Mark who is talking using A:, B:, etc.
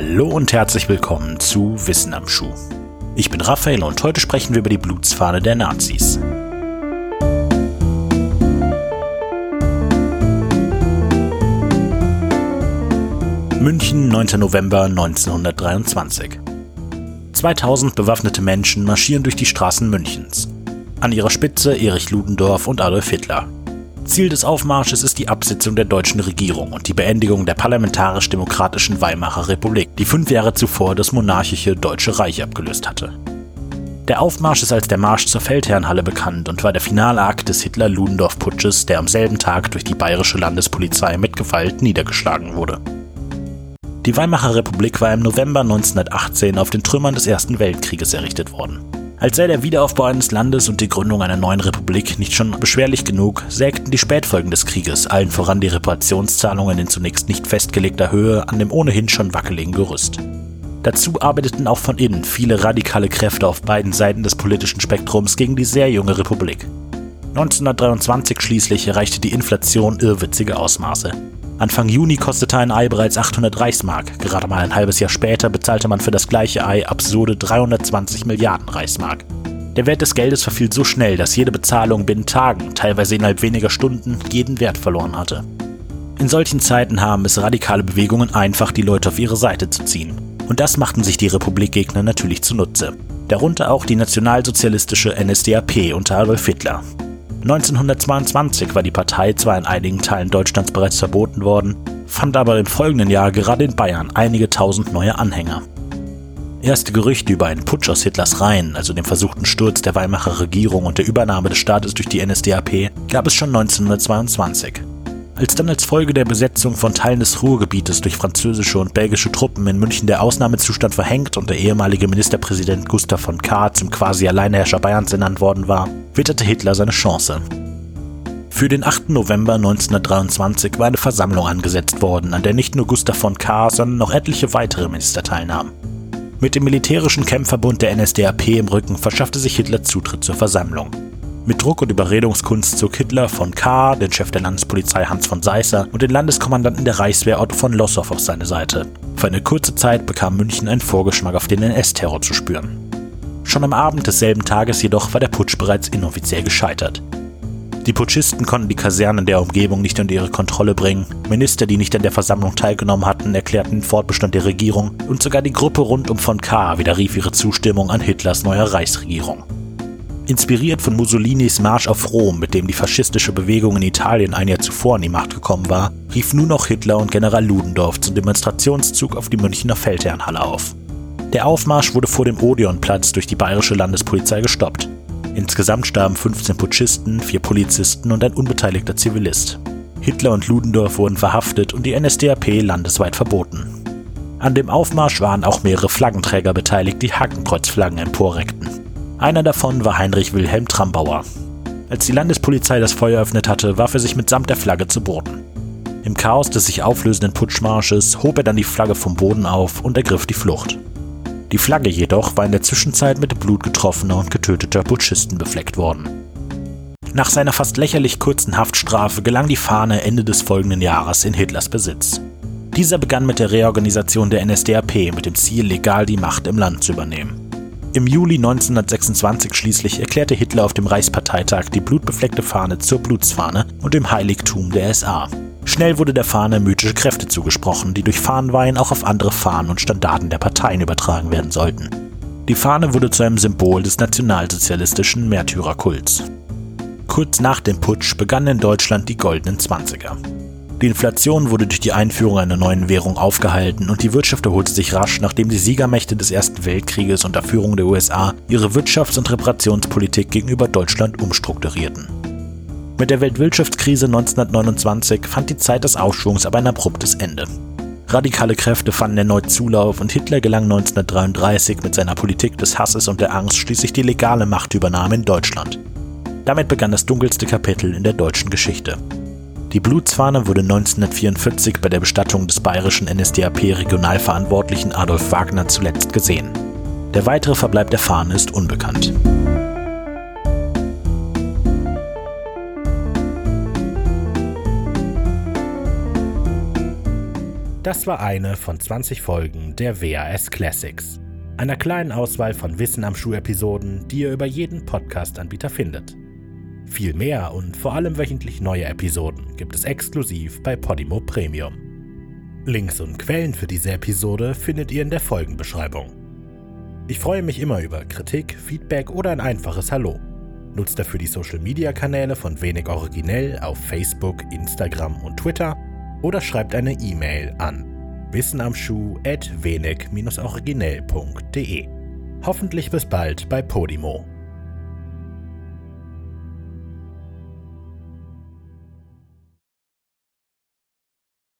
A: Hallo und herzlich willkommen zu Wissen am Schuh. Ich bin Raphael und heute sprechen wir über die Blutsfahne der Nazis. München, 9. November 1923. 2000 bewaffnete Menschen marschieren durch die Straßen Münchens. An ihrer Spitze Erich Ludendorff und Adolf Hitler. Ziel des Aufmarsches ist die Absetzung der deutschen Regierung und die Beendigung der parlamentarisch-demokratischen Weimarer Republik, die fünf Jahre zuvor das monarchische Deutsche Reich abgelöst hatte. Der Aufmarsch ist als der Marsch zur Feldherrnhalle bekannt und war der Finalakt des Hitler-Ludendorff-Putsches, der am selben Tag durch die bayerische Landespolizei mit Gewalt niedergeschlagen wurde. Die Weimarer Republik war im November 1918 auf den Trümmern des Ersten Weltkrieges errichtet worden. Als sei der Wiederaufbau eines Landes und die Gründung einer neuen Republik nicht schon beschwerlich genug, sägten die Spätfolgen des Krieges, allen voran die Reparationszahlungen in zunächst nicht festgelegter Höhe, an dem ohnehin schon wackeligen Gerüst. Dazu arbeiteten auch von innen viele radikale Kräfte auf beiden Seiten des politischen Spektrums gegen die sehr junge Republik. 1923 schließlich erreichte die Inflation irrwitzige Ausmaße. Anfang Juni kostete ein Ei bereits 800 Reichsmark. Gerade mal ein halbes Jahr später bezahlte man für das gleiche Ei absurde 320 Milliarden Reichsmark. Der Wert des Geldes verfiel so schnell, dass jede Bezahlung binnen Tagen, teilweise innerhalb weniger Stunden, jeden Wert verloren hatte. In solchen Zeiten haben es radikale Bewegungen einfach, die Leute auf ihre Seite zu ziehen. Und das machten sich die Republikgegner natürlich zunutze. Darunter auch die nationalsozialistische NSDAP unter Adolf Hitler. 1922 war die Partei zwar in einigen Teilen Deutschlands bereits verboten worden, fand aber im folgenden Jahr gerade in Bayern einige tausend neue Anhänger. Erste Gerüchte über einen Putsch aus Hitlers Reihen, also dem versuchten Sturz der Weimarer Regierung und der Übernahme des Staates durch die NSDAP, gab es schon 1922. Als dann als Folge der Besetzung von Teilen des Ruhrgebietes durch französische und belgische Truppen in München der Ausnahmezustand verhängt und der ehemalige Ministerpräsident Gustav von Kahr zum quasi Alleinherrscher Bayerns ernannt worden war, witterte Hitler seine Chance. Für den 8. November 1923 war eine Versammlung angesetzt worden, an der nicht nur Gustav von Kahr, sondern noch etliche weitere Minister teilnahmen. Mit dem militärischen Kämpferbund der NSDAP im Rücken verschaffte sich Hitler Zutritt zur Versammlung. Mit Druck und Überredungskunst zog Hitler von K., den Chef der Landespolizei Hans von Seisser und den Landeskommandanten der Reichswehr Otto von Lossow auf seine Seite. Für eine kurze Zeit bekam München einen Vorgeschmack auf den NS-Terror zu spüren. Schon am Abend desselben Tages jedoch war der Putsch bereits inoffiziell gescheitert. Die Putschisten konnten die Kasernen der Umgebung nicht unter ihre Kontrolle bringen. Minister, die nicht an der Versammlung teilgenommen hatten, erklärten den Fortbestand der Regierung und sogar die Gruppe rund um von K. widerrief ihre Zustimmung an Hitlers neuer Reichsregierung. Inspiriert von Mussolinis Marsch auf Rom, mit dem die faschistische Bewegung in Italien ein Jahr zuvor an die Macht gekommen war, rief nun auch Hitler und General Ludendorff zum Demonstrationszug auf die Münchner Feldherrnhalle auf. Der Aufmarsch wurde vor dem Odeonplatz durch die bayerische Landespolizei gestoppt. Insgesamt starben 15 Putschisten, vier Polizisten und ein unbeteiligter Zivilist. Hitler und Ludendorff wurden verhaftet und die NSDAP landesweit verboten. An dem Aufmarsch waren auch mehrere Flaggenträger beteiligt, die Hakenkreuzflaggen emporreckten. Einer davon war Heinrich Wilhelm Trambauer. Als die Landespolizei das Feuer eröffnet hatte, warf er sich mitsamt der Flagge zu Boden. Im Chaos des sich auflösenden Putschmarsches hob er dann die Flagge vom Boden auf und ergriff die Flucht. Die Flagge jedoch war in der Zwischenzeit mit Blut getroffener und getöteter Putschisten befleckt worden. Nach seiner fast lächerlich kurzen Haftstrafe gelang die Fahne Ende des folgenden Jahres in Hitlers Besitz. Dieser begann mit der Reorganisation der NSDAP mit dem Ziel, legal die Macht im Land zu übernehmen. Im Juli 1926 schließlich erklärte Hitler auf dem Reichsparteitag die blutbefleckte Fahne zur Blutsfahne und dem Heiligtum der SA. Schnell wurde der Fahne mythische Kräfte zugesprochen, die durch Fahnenweihen auch auf andere Fahnen und Standarten der Parteien übertragen werden sollten. Die Fahne wurde zu einem Symbol des nationalsozialistischen Märtyrerkults. Kurz nach dem Putsch begannen in Deutschland die goldenen Zwanziger. Die Inflation wurde durch die Einführung einer neuen Währung aufgehalten und die Wirtschaft erholte sich rasch, nachdem die Siegermächte des Ersten Weltkrieges unter Führung der USA ihre Wirtschafts- und Reparationspolitik gegenüber Deutschland umstrukturierten. Mit der Weltwirtschaftskrise 1929 fand die Zeit des Aufschwungs aber ein abruptes Ende. Radikale Kräfte fanden erneut Zulauf und Hitler gelang 1933 mit seiner Politik des Hasses und der Angst schließlich die legale Machtübernahme in Deutschland. Damit begann das dunkelste Kapitel in der deutschen Geschichte. Die Blutsfahne wurde 1944 bei der Bestattung des bayerischen NSDAP-Regionalverantwortlichen Adolf Wagner zuletzt gesehen. Der weitere Verbleib der Fahne ist unbekannt. Das war eine von 20 Folgen der WAS Classics, einer kleinen Auswahl von Wissen am Schuh-Episoden, die ihr über jeden Podcast-Anbieter findet. Viel mehr und vor allem wöchentlich neue Episoden gibt es exklusiv bei Podimo Premium. Links und Quellen für diese Episode findet ihr in der Folgenbeschreibung. Ich freue mich immer über Kritik, Feedback oder ein einfaches Hallo. Nutzt dafür die Social Media Kanäle von Wenig Originell auf Facebook, Instagram und Twitter oder schreibt eine E-Mail an wissenamschuh at wenig-originell.de. Hoffentlich bis bald bei Podimo.